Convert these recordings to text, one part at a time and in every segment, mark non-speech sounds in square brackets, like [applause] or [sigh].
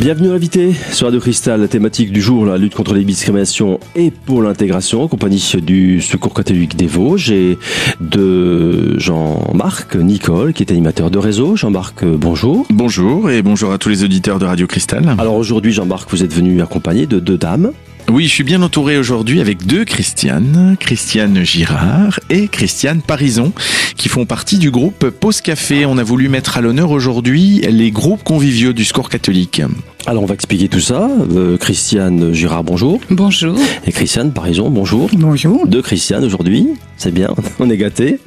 Bienvenue à l'invité sur Radio Cristal, la thématique du jour, la lutte contre les discriminations et pour l'intégration, en compagnie du Secours catholique des Vosges et de Jean-Marc Nicole, qui est animateur de réseau. Jean-Marc, bonjour. Bonjour et bonjour à tous les auditeurs de Radio Cristal. Alors aujourd'hui, Jean-Marc, vous êtes venu accompagné de deux dames. Oui, je suis bien entouré aujourd'hui avec deux Christianes, Christiane Girard et Christiane Parison, qui font partie du groupe Pause Café. On a voulu mettre à l'honneur aujourd'hui les groupes conviviaux du Secours catholique. Alors on va expliquer tout ça. Euh, Christiane Girard, bonjour. Bonjour. Et Christiane Parison, bonjour. Bonjour. Deux Christiane aujourd'hui, c'est bien, [laughs] on est gâtés.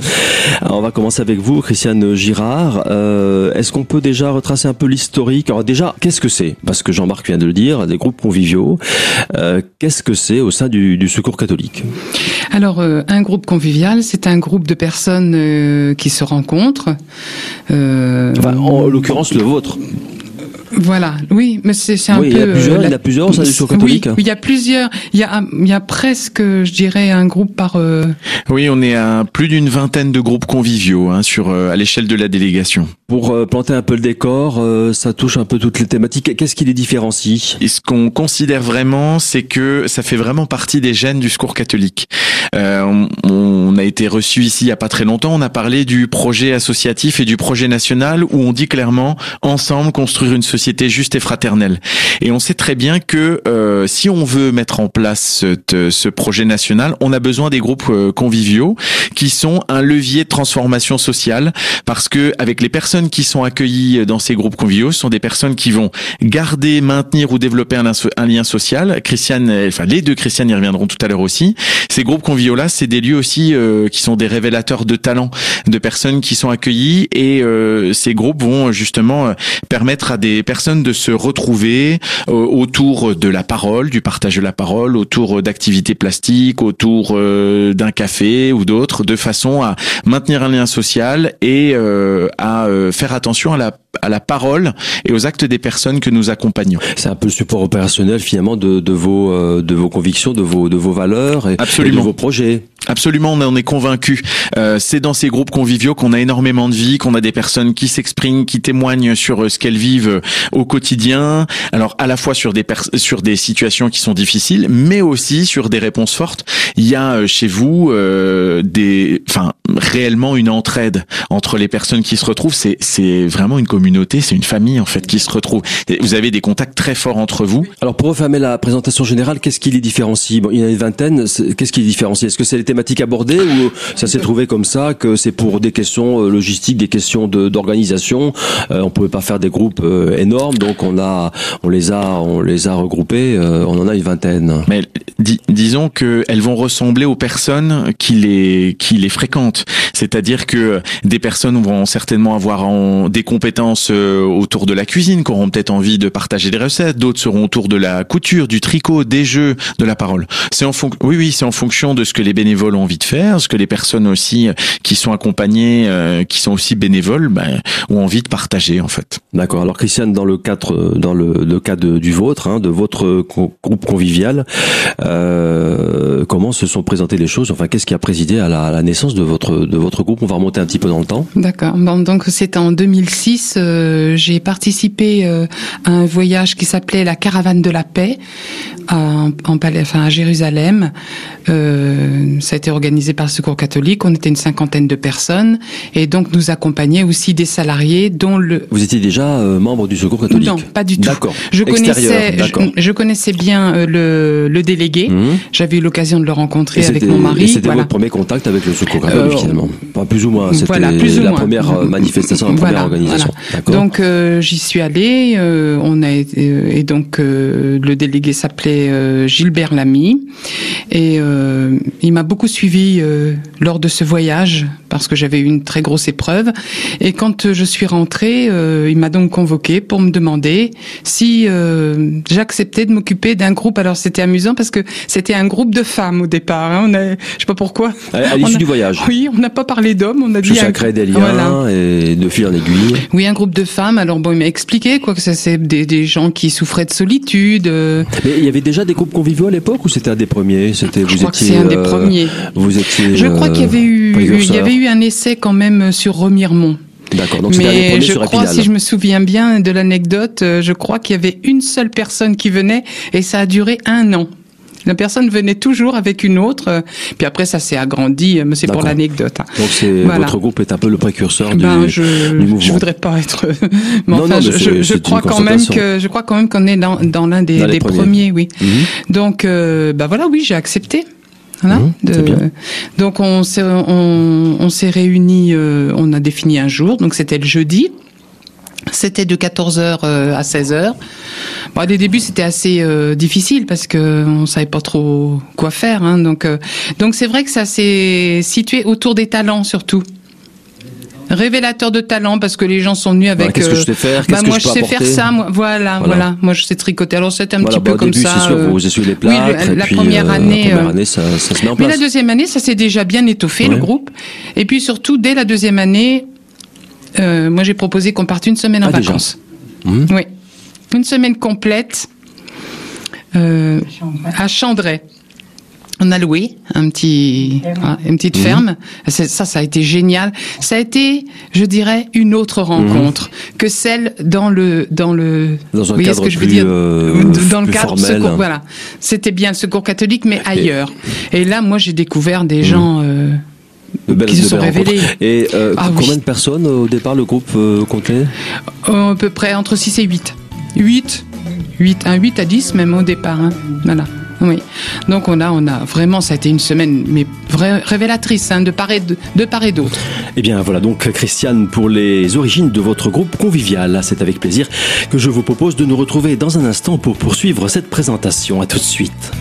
Alors on va commencer avec vous, Christiane Girard. Euh, Est-ce qu'on peut déjà retracer un peu l'historique? Alors déjà, qu'est-ce que c'est? Parce que Jean-Marc vient de le dire, des groupes conviviaux. Euh, qu'est-ce que c'est au sein du, du Secours catholique Alors euh, un groupe convivial, c'est un groupe de personnes euh, qui se rencontrent. Euh, Enfin, en l'occurrence, le vôtre. Voilà, oui, mais c'est c'est un Oui, il peu. y a plusieurs, euh, il y a plusieurs au sein du Secours catholique. Oui, il y a plusieurs. Il y a, un- il y a presque, je dirais, un groupe par. euh, Oui, on est à plus d'une vingtaine de groupes conviviaux hein, sur euh, à l'échelle de la délégation. Pour euh, planter un peu le décor, euh, ça touche un peu toutes les thématiques. Qu'est-ce qui les différencie? Et ce qu'on considère vraiment, c'est que ça fait vraiment partie des gènes du secours catholique. Euh, on, on a été reçu ici il y a pas très longtemps. On a parlé du projet associatif et du projet national où on dit clairement ensemble construire une société juste et fraternelle. Et on sait très bien que euh, si on veut mettre en place cette- ce projet national, on a besoin des groupes euh, conviviaux qui sont un levier de transformation sociale parce que avec les personnes qui sont accueillies dans ces groupes conviviaux, ce sont des personnes qui vont garder, maintenir ou développer un, lien social. Christiane, euh, enfin les deux Christiane y reviendront tout à l'heure aussi. Ces groupes conviviaux-là, c'est des lieux aussi euh, qui sont des révélateurs de talents, de personnes qui sont accueillies et euh, ces groupes vont justement euh, permettre à des personnes de se retrouver euh, autour de la parole, du partage de la parole, autour d'activités plastiques, autour euh, d'un café ou d'autres, de façon à maintenir un lien social et euh, à euh, faire attention à la à la parole et aux actes des personnes que nous accompagnons. C'est un peu le support opérationnel finalement de, de vos euh, de vos convictions, de vos de vos valeurs et, Absolument. et de vos projets. Absolument, on en est convaincu. Euh, c'est dans ces groupes conviviaux qu'on a énormément de vie, qu'on a des personnes qui s'expriment, qui témoignent sur euh, ce qu'elles vivent euh, au quotidien. Alors à la fois sur des pers- sur des situations qui sont difficiles, mais aussi sur des réponses fortes. Il y a euh, chez vous euh, des, enfin réellement une entraide entre les personnes qui se retrouvent. C'est c'est vraiment une communauté, c'est une famille en fait qui se retrouve. Et Vous avez des contacts très forts entre vous. Alors pour refermer la présentation générale, qu'est-ce qui les différencie bon, Il y en a une vingtaine. Qu'est-ce qui les différencie Est-ce que c'est les thématiques abordées ou ça s'est trouvé comme ça que c'est pour des questions euh, logistiques, des questions de- d'organisation euh, On pouvait pas faire des groupes euh, énormes, donc on a on les a on les a regroupés. euh, on en a une vingtaine. Mais di- disons que elles vont ressembler aux personnes qui les qui les fréquentent. C'est-à-dire que des personnes vont certainement avoir en- des compétences euh, autour de la cuisine, qui auront peut-être envie de partager des recettes. D'autres seront autour de la couture, du tricot, des jeux, de la parole. C'est en fonc- oui oui, c'est en fonction de ce que les bénévoles ont envie de faire, ce que les personnes aussi euh, qui sont accompagnées, euh, qui sont aussi bénévoles, ben, ont envie de partager en fait. D'accord. Alors Christiane, dans le cadre, euh, dans le, le cas de- du vôtre, hein, de votre co- groupe convivial, euh, comment se sont présentées les choses? Enfin, qu'est-ce qui a présidé à la, à la naissance de votre de votre groupe? On va remonter un petit peu dans le temps. D'accord. Bon, donc c'était en 2006. euh, j'ai participé euh, à un voyage qui s'appelait la Caravane de la Paix à, en Palais- enfin, à Jérusalem. Euh, ça a été organisé par le Secours catholique. On était une cinquantaine de personnes et donc nous accompagnaient aussi des salariés dont le Vous étiez déjà euh, membre du Secours catholique non, pas du tout. D'accord. Je connaissais, je, je connaissais bien euh, le, le délégué. Mhm. J'avais eu l'occasion de le rencontrer Et avec mon mari. C'était Voilà. votre premier contact avec le Secours catholique Euh, finalement. Plus ou moins. C'était voilà, la moins. première manifestation, la première Voilà, organisation. D'accord. Donc j'y suis allée. on a été- et donc le délégué s'appelait Gilbert Lamy et il m'a beaucoup suivi lors de ce voyage parce que j'avais eu une très grosse épreuve. Et quand je suis rentrée, euh, il m'a donc convoqué pour me demander si euh, j'acceptais de m'occuper d'un groupe. Alors c'était amusant parce que c'était un groupe de femmes au départ. Hein. On a, je sais pas pourquoi. à, l'issue du voyage. Oui, on n'a pas parlé d'hommes. On a dit ça crée des liens Voilà. et de fil en aiguille. Oui, un groupe de femmes. Alors bon, il m'a expliqué quoi que ça c'est des, des gens qui souffraient de solitude. euh, Mais il y avait déjà des groupes conviviaux à l'époque ou c'était un des premiers? C'était vous crois étiez c'est un des euh, premiers. Vous étiez. Je crois qu'il y avait eu, il y avait eu un essai quand même sur Remiremont. D'accord. Donc Mais je sur crois, si je me souviens bien de l'anecdote, euh, je crois qu'il y avait une seule personne qui venait et ça a duré un an. La personne venait toujours avec une autre, euh, puis après ça s'est agrandi, euh, mais c'est pour l'anecdote. hein. Donc c'est Voilà. votre groupe est un peu le précurseur du, Ben, je, du mouvement. je voudrais pas être, [laughs] mais Non, enfin, non, mais je, je- crois quand même que je crois quand même qu'on est dans, dans l'un des, Dans les des premiers. premiers. oui. Mhm. Donc, euh, bah voilà, oui, j'ai accepté. Voilà, bien. Donc on s'est on, on s'est réunis, euh, on a défini un jour, donc c'était le jeudi. C'était de 14h à 16h. Bon, des débuts, c'était assez euh, difficile parce que on savait pas trop quoi faire. Hein, donc, euh, donc c'est vrai que ça s'est situé autour des talents surtout. Révélateur de talent parce que les gens sont venus avec. Voilà, qu'est-ce que euh, je sais faire? bah, que moi, je peux sais apporter? faire ça. Moi, voilà, Voilà. voilà, Moi, je sais tricoter. Alors, c'était un Voilà, petit bah, peu comme début, ça. sûr, euh, vous essuyez les oui, le- la puis, première euh, année, La première euh, année, ça, ça se met en mais place. la deuxième année, ça s'est déjà bien étoffé, Ouais. le groupe. Et puis surtout, dès la deuxième année, euh, moi j'ai proposé qu'on parte une semaine en Ah, vacances. Mhm. Oui. Une semaine complète euh, à Chandray. On a loué un petit, voilà, une petite Mhm. ferme. C'est- Ça, ça a été génial. Ça a été, je dirais, une autre rencontre que celle dans le dans le. Dans un vous voyez cadre ce que je veux plus, dire euh, Dans le cadre formel. secours. Voilà, c'était bien le secours catholique, mais ailleurs. Et là, moi, j'ai découvert des gens. euh, De belles- qui se de sont révélés. Et euh, Ah, combien oui. de personnes euh, au départ le groupe euh, comptait? À peu près entre 6 et 8. 8 8 un 8 à 10 même au départ hein. Voilà. Oui. Donc on a on a vraiment ça a été une semaine mais révélatrice hein, de part et de, et d'autre. Eh bien voilà donc Christiane pour les origines de votre groupe convivial. C'est avec plaisir que je vous propose de nous retrouver dans un instant pour poursuivre cette présentation. À tout de suite.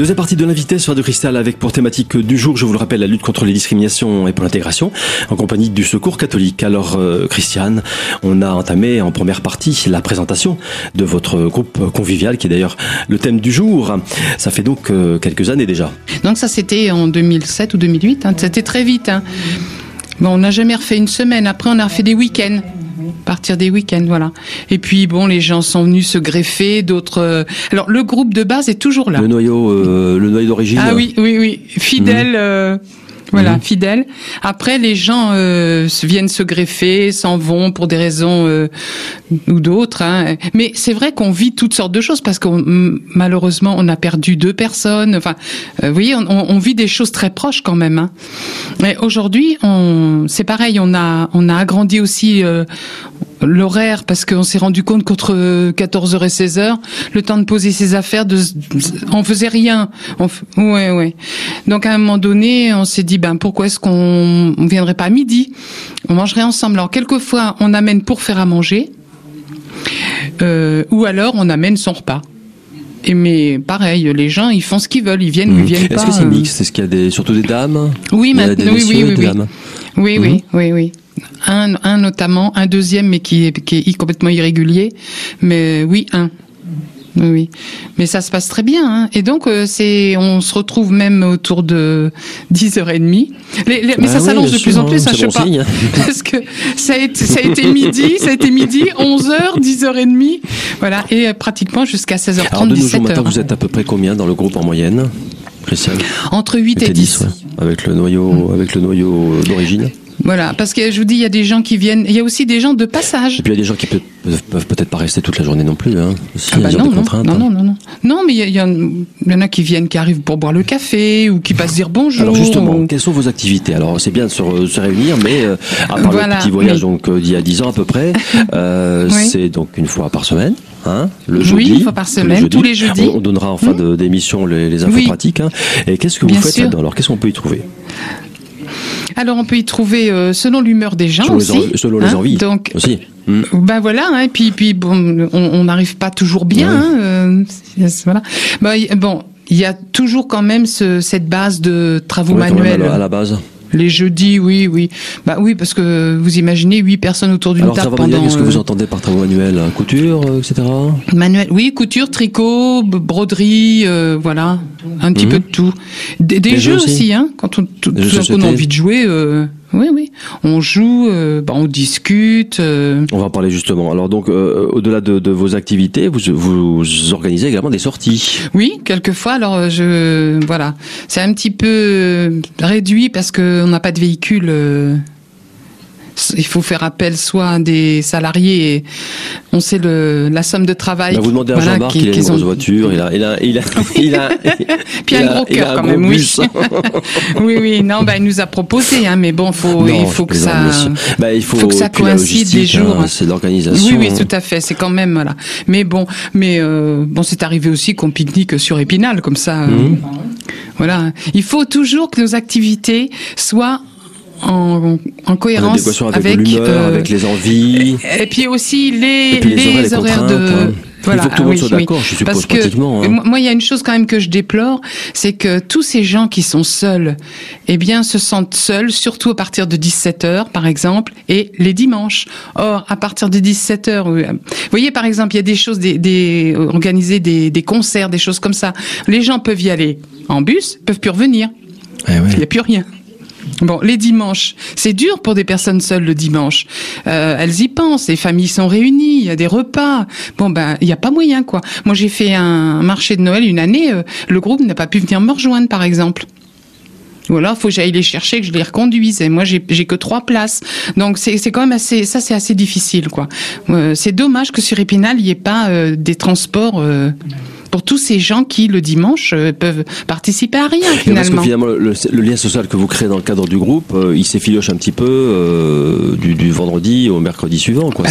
Deuxième partie de l'invité sur Radio Cristal avec pour thématique du jour, je vous le rappelle, la lutte contre les discriminations et pour l'intégration en compagnie du Secours catholique. Alors euh, Christiane, on a entamé en première partie la présentation de votre groupe convivial qui est d'ailleurs le thème du jour. Ça fait donc euh, quelques années déjà. Donc ça c'était en 2007 ou 2008 hein. c'était très vite hein. Bon, on n'a jamais refait une semaine. Après, on a refait des week-ends. Partir des week-ends, voilà. Et puis, bon, les gens sont venus se greffer, d'autres. euh, Alors, le groupe de base est toujours là. Le noyau, euh, le noyau d'origine. Ah oui, oui, oui. Fidèle. euh, voilà, Mhm. fidèle. Après, les gens euh, viennent se greffer, s'en vont pour des raisons euh, ou d'autres. hein. Mais c'est vrai qu'on vit toutes sortes de choses parce qu'on malheureusement on a perdu deux personnes. Enfin, euh, vous voyez, on, on- vit des choses très proches quand même. Hein. Mais aujourd'hui, c'est pareil. On a, on a agrandi aussi. L'horaire parce qu'on s'est rendu compte qu'entre 14h et 16h, le temps de poser ses affaires, de, on faisait rien. On, ouais, ouais. Donc à un moment donné, on s'est dit ben pourquoi est-ce qu'on on viendrait pas à midi? On mangerait ensemble. Alors quelquefois, on amène pour faire à manger, euh, ou alors on amène son repas. Et mais pareil, les gens ils font ce qu'ils veulent, ils viennent ou Mhm. ils viennent Est-ce pas. que c'est euh. mixte? Est-ce qu'il y a des, surtout des dames? Oui, maintenant, oui, oui, oui, oui, oui. Un, un notamment, un deuxième, mais qui est, qui est complètement irrégulier. Mais oui, un. Oui. Mais ça se passe très bien. Hein. Et donc, euh, c'est, on se retrouve même autour de 10h30. Les, les- mais Bah ça oui, s'allonge de plus sûr, en plus, hein, je sais bon pas. signe. [laughs] Parce que ça a, été, ça a été midi, ça a été midi, 11h, 10h30. Voilà. Et euh, pratiquement jusqu'à 16h30, Alors de nos jours 17h. maintenant, vous êtes à peu près combien dans le groupe en moyenne Entre 8 et Était 10. ouais, avec le noyau, avec le noyau euh, d'origine. Voilà. Parce que je vous dis, il y a des gens qui viennent, il y a aussi des gens de passage. Et puis il y a des gens qui peuvent, peuvent peut-être pas rester toute la journée non plus. Hein. Aussi, Ah bah non, non, hein. non, non, non. Non, mais il y, en il y en a qui viennent, qui arrivent pour boire le café ou qui passent dire bonjour. Alors justement, ou- quelles sont vos activités? Alors c'est bien de se, re- se réunir, mais euh, à part Voilà, le petit voyage oui. donc euh, d'il y a 10 ans à peu près, [laughs] euh, Oui. c'est donc une fois par semaine, hein, le Oui, jeudi. une fois par semaine, tous les jeudis. On, on donnera en fin de- d'émission les, les infos Oui. pratiques. hein. Et qu'est-ce que vous Bien faites là-dedans? Alors qu'est-ce qu'on peut y trouver? Alors on peut y trouver euh, selon l'humeur des gens Selon les aussi. envies- selon les hein. envies. Donc aussi Hmm. ben voilà, hein, et puis puis bon, on n'arrive pas toujours bien. Hein, euh, voilà. Ben, bon, il y a toujours quand même ce, cette base de travaux manuels. à la base. Les jeudis, oui, oui. Bah oui, parce que vous imaginez huit personnes autour d'une table pendant. qu'est-ce que vous euh, entendez par travaux manuels Couture, euh, etc. Manuel, oui, couture, tricot, broderie, euh, voilà, un petit Mhm. peu de tout. Des, jeux jeux aussi hein, quand on, tout, tout coup, on a envie de jouer, euh, Oui, oui. On joue, euh, bah, on discute. euh, On va en parler justement. Alors donc, euh, au-delà de, de vos activités, vous, vous organisez également des sorties. Oui, quelquefois. Alors, je voilà, c'est un petit peu réduit parce que on n'a pas de véhicule. Euh, il faut faire appel soit à des salariés et on sait le, la somme de travail. Bah, vous demandez à voilà, Jean-Marc, il a une qu'ils ont- grosse voiture, il a, il a, il a, [laughs] il a, [laughs] Puis il un a- gros il a cœur un quand gros même, oui. [laughs] oui, oui. Non, bah, il nous a proposé, hein, mais bon, faut, Non, il faut que ça. Bah, il faut, faut que ça coïncide les jours. hein, c'est l'organisation. Oui, oui, hein. tout à fait. C'est quand même voilà. Mais bon, mais euh, bon, c'est arrivé aussi qu'on pique-nique sur Épinal comme ça. euh, Mhm. Voilà. Il faut toujours que nos activités soient en, en En cohérence avec, avec, euh, avec les envies. et puis aussi les, Et puis les horaires, les horaires contraintes, de. hein. Voilà, il faut que tout le monde ah oui, soit oui. d'accord, je suppose, Parce que hein. moi, il y a une chose quand même que je déplore, c'est que tous ces gens qui sont seuls, eh bien, se sentent seuls, surtout à partir de 17 heures, par exemple, et les dimanches. Or, à partir de 17 heures, vous voyez, par exemple, il y a des choses, des, des organiser des, des concerts, des choses comme ça. Les gens peuvent y aller en bus, peuvent plus revenir. Eh ouais. Il n'y a plus rien. Bon, les dimanches, c'est dur pour des personnes seules le dimanche. Euh, elles y pensent, les familles sont réunies, il y a des repas. Bon, ben, il n'y a pas moyen, quoi. Moi, j'ai fait un marché de Noël une année, euh, le groupe n'a pas pu venir me rejoindre, par exemple. Ou alors, faut que j'aille les chercher, que je les reconduise. Et moi, j'ai que trois places. Donc, c'est quand même assez, ça, c'est assez difficile, quoi. Euh, c'est dommage que sur Épinal, il n'y ait pas des transports pour tous ces gens qui, le dimanche, euh, peuvent participer à rien, Parce que finalement. le, le lien social que vous créez dans le cadre du groupe, euh, il s'effiloche un petit peu euh, du, du vendredi au mercredi suivant. Quoi.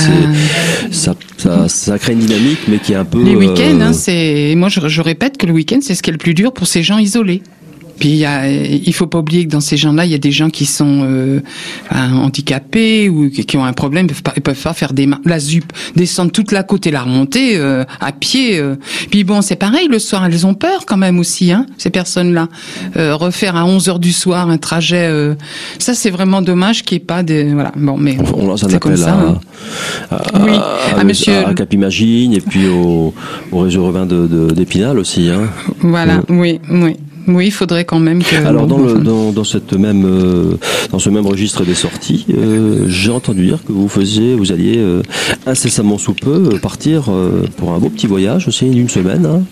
Ça, ça, ça crée une dynamique, mais qui est un peu. Les week-ends, hein, c'est. Moi, je, je répète que le week-end, c'est ce qui est le plus dur pour ces gens isolés. Puis il il faut pas oublier que dans ces gens-là, il y a des gens qui sont euh, handicapés ou qui ont un problème, ils peuvent pas, ils peuvent pas faire des la ZUP, descendre toute la côte et la remonter euh, à pied. euh. Puis bon, c'est pareil, le soir, elles ont peur quand même aussi, hein, ces personnes-là. Refaire à 11 heures du soir un trajet, ça c'est vraiment dommage qu'il n'y ait pas de voilà. Bon, mais On lance un appel ça. à, hein. à, Oui, à, à monsieur- à Cap Imagine et puis au, au réseau urbain de, de, d'Épinal aussi. Hein. Voilà, oui, oui. Oui, il faudrait quand même que. Alors dans, bon, le, enfin, dans, dans cette même euh, dans ce même registre des sorties, euh, j'ai entendu dire que vous faisiez, vous alliez euh, incessamment sous peu partir pour un beau petit voyage aussi d'une semaine. Hein.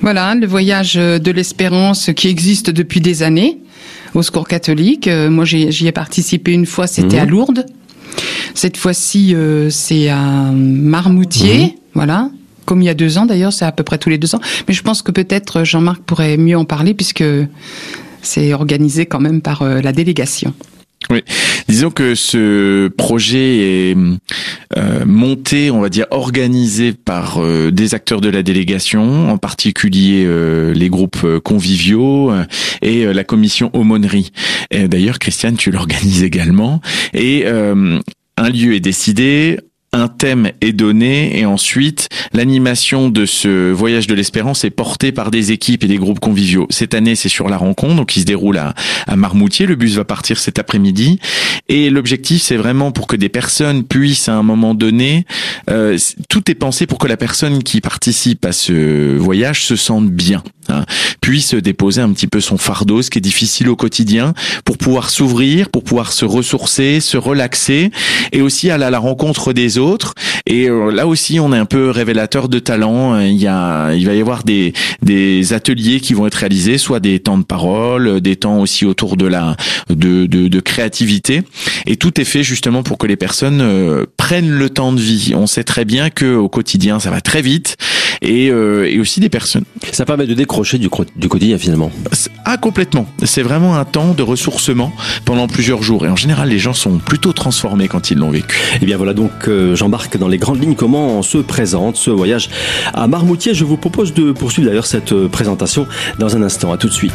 Voilà, le voyage de l'espérance qui existe depuis des années au Secours catholique. Moi, j'y ai participé une fois, c'était à Lourdes. Cette fois-ci, c'est à Marmoutier, Mhm. voilà. Comme il y a deux ans, d'ailleurs, c'est à peu près tous les deux ans. Mais je pense que peut-être Jean-Marc pourrait mieux en parler puisque c'est organisé quand même par euh, la délégation. Disons que ce projet est euh, monté, on va dire organisé par euh, des acteurs de la délégation, en particulier euh, les groupes euh, conviviaux euh, et euh, la commission aumônerie. D'ailleurs, Christiane, tu l'organises également. Et euh, un lieu est décidé, un thème est donné et ensuite l'animation de ce voyage de l'espérance est portée par des équipes et des groupes conviviaux. Cette année, c'est sur la rencontre, donc qui se déroule à, Marmoutier. Le bus va partir cet après-midi et l'objectif, c'est vraiment pour que des personnes puissent à un moment donné, euh, tout est pensé pour que la personne qui participe à ce voyage se sente bien, hein, puisse déposer un petit peu son fardeau, ce qui est difficile au quotidien, pour pouvoir s'ouvrir, pour pouvoir se ressourcer, se relaxer et aussi aller à la rencontre des autres. Et euh, là aussi, on est un peu révélateur de talent. Il y a, il va y avoir des des ateliers qui vont être réalisés, soit des temps de parole, des temps aussi autour de la de de, de créativité. Et tout est fait justement pour que les personnes euh, prennent le temps de vie. On sait très bien que au quotidien, ça va très vite, et euh, et aussi des personnes. Ça permet de décrocher du, quotidien finalement. Ah complètement. C'est vraiment un temps de ressourcement pendant plusieurs jours. Et en général, les gens sont plutôt transformés quand ils l'ont vécu. Et bien voilà donc euh, j'embarque dans les grandes lignes comment se présente ce voyage à Marmoutier? Je vous propose de poursuivre d'ailleurs cette euh, présentation dans un instant. À tout de suite.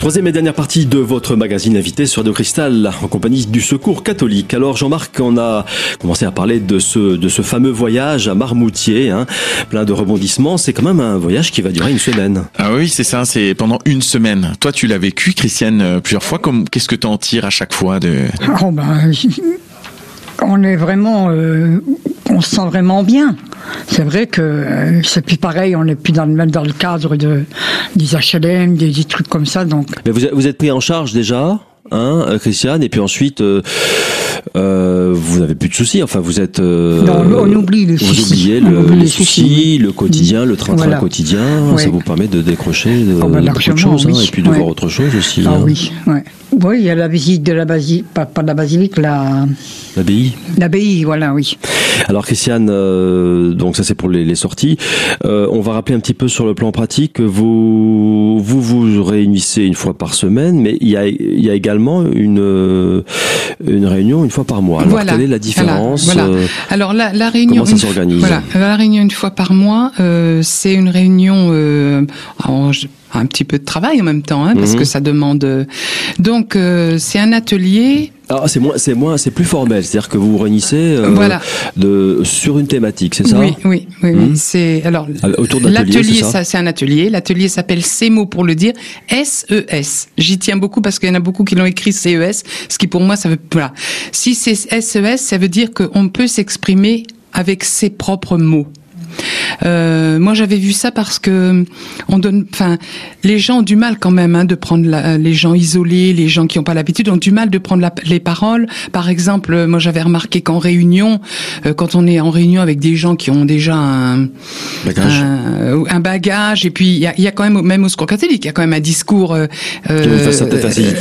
Troisième et dernière partie de votre magazine invité sur Radio Cristal en compagnie du Secours catholique. Alors Jean-Marc, on a commencé à parler de ce de ce fameux voyage à Marmoutier, hein, plein de rebondissements. C'est quand même un voyage qui va durer une semaine. Ah oui, c'est ça. C'est pendant une semaine. Toi, tu l'as vécu, Christiane, euh, plusieurs fois. Comme qu'est-ce que tu en tires à chaque fois de [laughs] Oh ben, on est vraiment, euh, on se sent vraiment bien. C'est vrai que euh, c'est plus pareil, on n'est plus dans le dans cadre de des HLM, des, trucs comme ça. Donc Mais vous vous êtes pris en charge déjà, hein, euh, Christiane, et puis ensuite. Euh, euh, vous n'avez plus de soucis. Enfin, vous êtes. euh, Non, on oublie les vous soucis. oubliez le- oublie les les soucis, soucis. le quotidien, le train-train Voilà. quotidien. Ça vous permet de décrocher de, Oh, beaucoup de choses, hein, et puis de Ouais. voir autre chose aussi. ah hein. oui, ouais. Oui, il y a la visite de la basilique, pas, pas de la basilique, la L'abbaye. l'abbaye, voilà, oui. Alors Christiane, euh, donc ça c'est pour les, les sorties. Euh, on va rappeler un petit peu sur le plan pratique. que Vous vous vous réunissez une fois par semaine, mais il y a, il y a également une euh, une réunion une fois par mois. Alors Voilà. quelle est la différence Voilà. Voilà. euh, Alors la, la réunion, Comment ça une- s'organise Voilà, la réunion une fois par mois, euh, c'est une réunion un petit peu de travail en même temps, hein, parce Mhm. que ça demande. euh, donc euh, c'est un atelier. Ah, c'est moins, c'est moins, c'est plus formel. C'est-à-dire que vous vous réunissez euh, Voilà. de sur une thématique, c'est ça? Oui, oui, oui. oui. Mhm. C'est alors Ah, autour l'atelier, c'est ça? ça c'est un atelier. L'atelier s'appelle Ces mots pour le dire, SES. J'y tiens beaucoup parce qu'il y en a beaucoup qui l'ont écrit CES, ce qui pour moi ça veut voilà. Si c'est SES, ça veut dire qu'on peut s'exprimer avec ses propres mots. Euh, moi, j'avais vu ça parce que on donne, enfin, les gens ont du mal quand même hein, de prendre la- les gens isolés, les gens qui n'ont pas l'habitude ont du mal de prendre la- les paroles. Par exemple, euh, moi, j'avais remarqué qu'en réunion, euh, quand on est en réunion avec des gens qui ont déjà un, Bagage. un, un bagage, et puis il y a, y a quand même, même au secours catholique, il y a quand même un discours. Euh, de-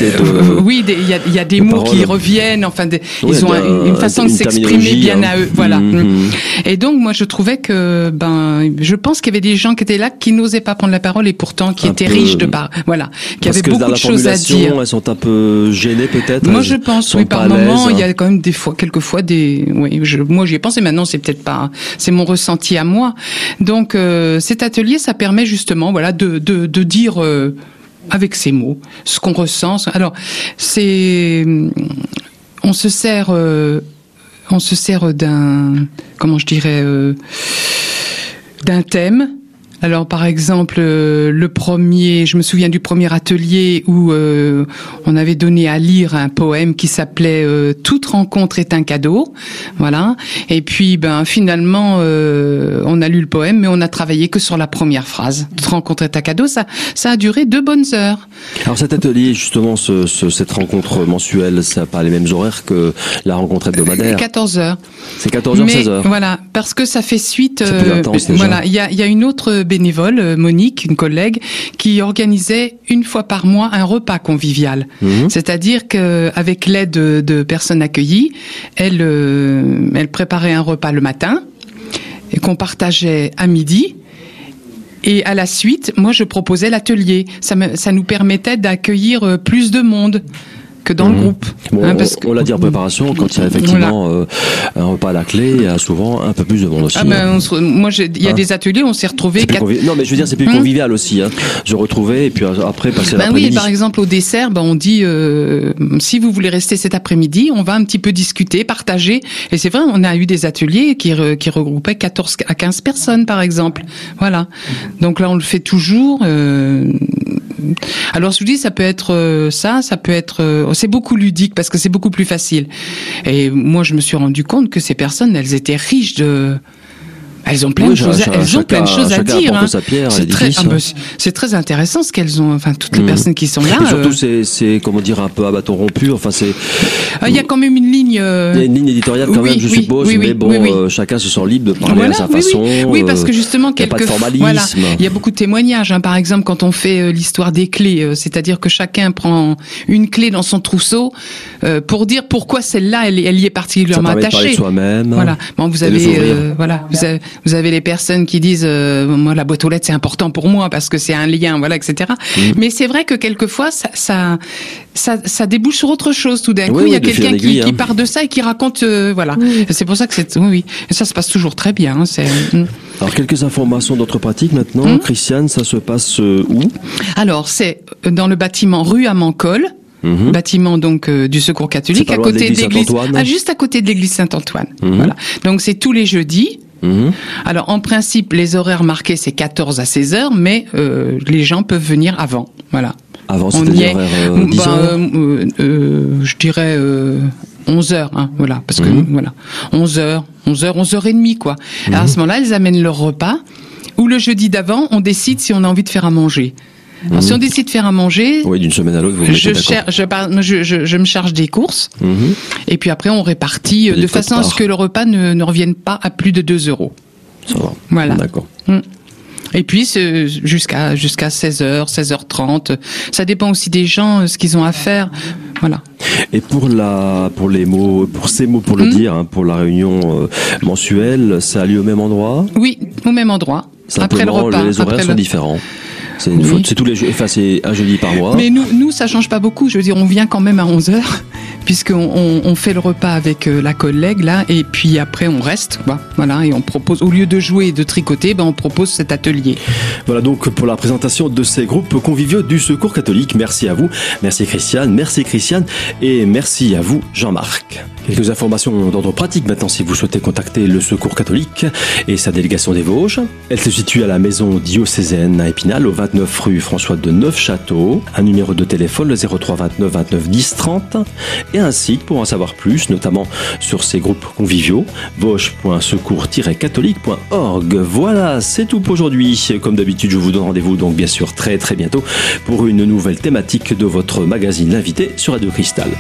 euh, oui, il y a, il y a des de mots qui reviennent. Enfin, des- ils ont un- une, une façon de s'exprimer bien hein. à eux. Voilà. Mhm. Et donc, moi, je trouvais que, ben, je pense qu'il y avait des gens qui étaient là qui n'osaient pas prendre la parole et pourtant qui Un étaient peu- riches de par, voilà, qui Parce avaient que beaucoup dans de choses à dire. elles sont un peu gênées peut-être. Moi, je pense, oui, par moment, il y hein. a quand même des fois, quelquefois des, oui, je, moi, j'y ai pensé. Maintenant, c'est peut-être pas, c'est mon ressenti à moi. Donc, euh, cet atelier, ça permet justement, voilà, de, de, de dire. euh, avec ses mots, ce qu'on ressent. Alors, c'est, on se sert, euh, on se sert d'un, comment je dirais, euh, d'un thème. Alors par exemple, euh, le premier, je me souviens du premier atelier où euh, on avait donné à lire un poème qui s'appelait euh, Toute rencontre est un cadeau, voilà. Et puis ben finalement, euh, on a lu le poème, mais on a travaillé que sur la première phrase. Toute rencontre est un cadeau, ça, ça a duré deux bonnes heures. Alors cet atelier, justement, ce, ce- cette rencontre mensuelle, ça n'a pas les mêmes horaires que la rencontre hebdomadaire. 14 heures. C'est 14h, Mais 16h. voilà, parce que ça fait suite. Plus euh, intense, déjà. voilà, il y a, il y a une autre bénévole, euh, Monique, une collègue, qui organisait une fois par mois un repas convivial. Mhm. C'est-à-dire qu'avec l'aide de, de personnes accueillies, elle, euh, elle préparait un repas le matin et qu'on partageait à midi. Et à la suite, moi, je proposais l'atelier. Ça, me- ça nous permettait d'accueillir euh, plus de monde que dans le Mhm. groupe. Bon, Hein, on- parce que- on l'a dit en préparation, quand il y a effectivement euh, un repas à la clé, il y a souvent un peu plus de monde aussi. Ah ben, hein. on se- moi, il y a Hein des ateliers on s'est retrouvés quatre- Non, mais je veux dire, c'est plus Hum. convivial aussi. Hein. Je retrouvais et puis euh, après passer Ben oui, l'après-midi. par exemple au dessert, ben on dit euh, si vous voulez rester cet après-midi, on va un petit peu discuter, partager. Et c'est vrai, on a eu des ateliers qui, re- qui regroupaient 14 à 15 personnes par exemple. Voilà. Donc là, on le fait toujours. euh, alors je vous dis, ça peut être euh, ça, ça peut être. euh, c'est beaucoup ludique parce que c'est beaucoup plus facile. Et moi, je me suis rendu compte que ces personnes, elles étaient riches de. Elles ont plein Oui, de choses, chacun- elles ont plein de choses à dire. hein. C'est très, ah c'est- très intéressant ce qu'elles ont. Enfin, toutes les Mhm. personnes qui sont là. Et surtout, euh, c'est, c'est comment dire un peu à bâton rompu. Enfin, c'est ah, Il y a quand même une ligne. euh, il y a une ligne éditoriale quand oui, même, je oui, suppose. mais bon, euh, chacun se sent libre de parler Voilà, à sa façon. Oui, parce que justement, il y a pas de quelques formalisme. voilà, il y a beaucoup de témoignages. Hein. Par exemple, quand on fait l'histoire des clés, c'est-à-dire que chacun prend une clé dans son trousseau pour dire pourquoi celle-là, elle, elle y est particulièrement attachée. soi-même. Voilà. Bon, vous avez, voilà, vous avez, vous avez les personnes qui disent, euh, moi, la boîte aux lettres, c'est important pour moi parce que c'est un lien, voilà, etc. Mm. Mais c'est vrai que quelquefois, ça, ça, ça, ça débouche sur autre chose. Tout d'un Oui, coup, il y a oui, quelqu'un qui, hein. part de ça et qui raconte, euh, voilà. C'est pour ça que c'est, oui, oui. Et ça se passe toujours très bien. hein, c'est. mm. Alors quelques informations d'autres pratiques maintenant. Hum. Christiane, ça se passe euh, où? Alors, c'est dans le bâtiment rue Amancol. Mhm. bâtiment donc euh, du Secours catholique à côté de l'église ah, juste à côté de l'église Saint-Antoine. Mhm. Voilà. Donc c'est tous les jeudis. Mhm. Alors en principe les horaires marqués c'est 14 à 16 heures mais euh, les gens peuvent venir avant. Voilà. Avant, On c'était y est. vers euh, 10 Bah, heures. euh, euh, je dirais euh, 11 heures, hein, voilà, parce que Mhm. voilà, 11 heures, 11 heures, 11 heures et demie, quoi. Mhm. Alors, à ce moment-là, ils amènent leur repas. Ou le jeudi d'avant, on décide si on a envie de faire à manger. Alors, si on décide de faire à manger, Oui, d'une semaine à l'autre, vous vous je, me charge des courses, Mhm. et puis après, on répartit euh, de façon à ce que le repas ne, ne revienne pas à plus de 2 euros. Ça va. Voilà. D'accord. Et puis jusqu'à jusqu'à 16h, 16h30, ça dépend aussi des gens, euh, ce qu'ils ont à faire. Voilà. Et pour la, pour les mots, pour ces mots, pour le Mhm. dire, hein, pour la réunion euh, mensuelle, ça a lieu au même endroit? Oui, au même endroit. Après le Simplement, repas. les horaires après sont le- différents. C'est une Oui. faute. C'est tous les, jeux- enfin, c'est un jeudi par mois. Mais nous, nous, ça change pas beaucoup. Je veux dire, on vient quand même à 11 heures, [laughs] puisqu'on on, on fait le repas avec euh, la collègue là, et puis après on reste, quoi. Voilà, et on propose, au lieu de jouer et de tricoter, ben on propose cet atelier. Voilà donc pour la présentation de ces groupes conviviaux du Secours catholique. Merci à vous, merci Christiane, merci Christiane et merci à vous Jean-Marc. Quelques informations d'ordre pratique maintenant si vous souhaitez contacter le Secours catholique et sa délégation des Vosges. Elle se situe à la maison diocésaine à Épinal au 29 rue François de Neufchâteau. Un numéro de téléphone le 03 29 29 10 30 et un site pour en savoir plus notamment sur ces groupes conviviaux vosges.secours-catholique.org. Voilà, c'est tout pour aujourd'hui. Comme d'habitude, je vous donne rendez-vous donc bien sûr très très bientôt pour une nouvelle thématique de votre magazine L'invité sur Radio Cristal.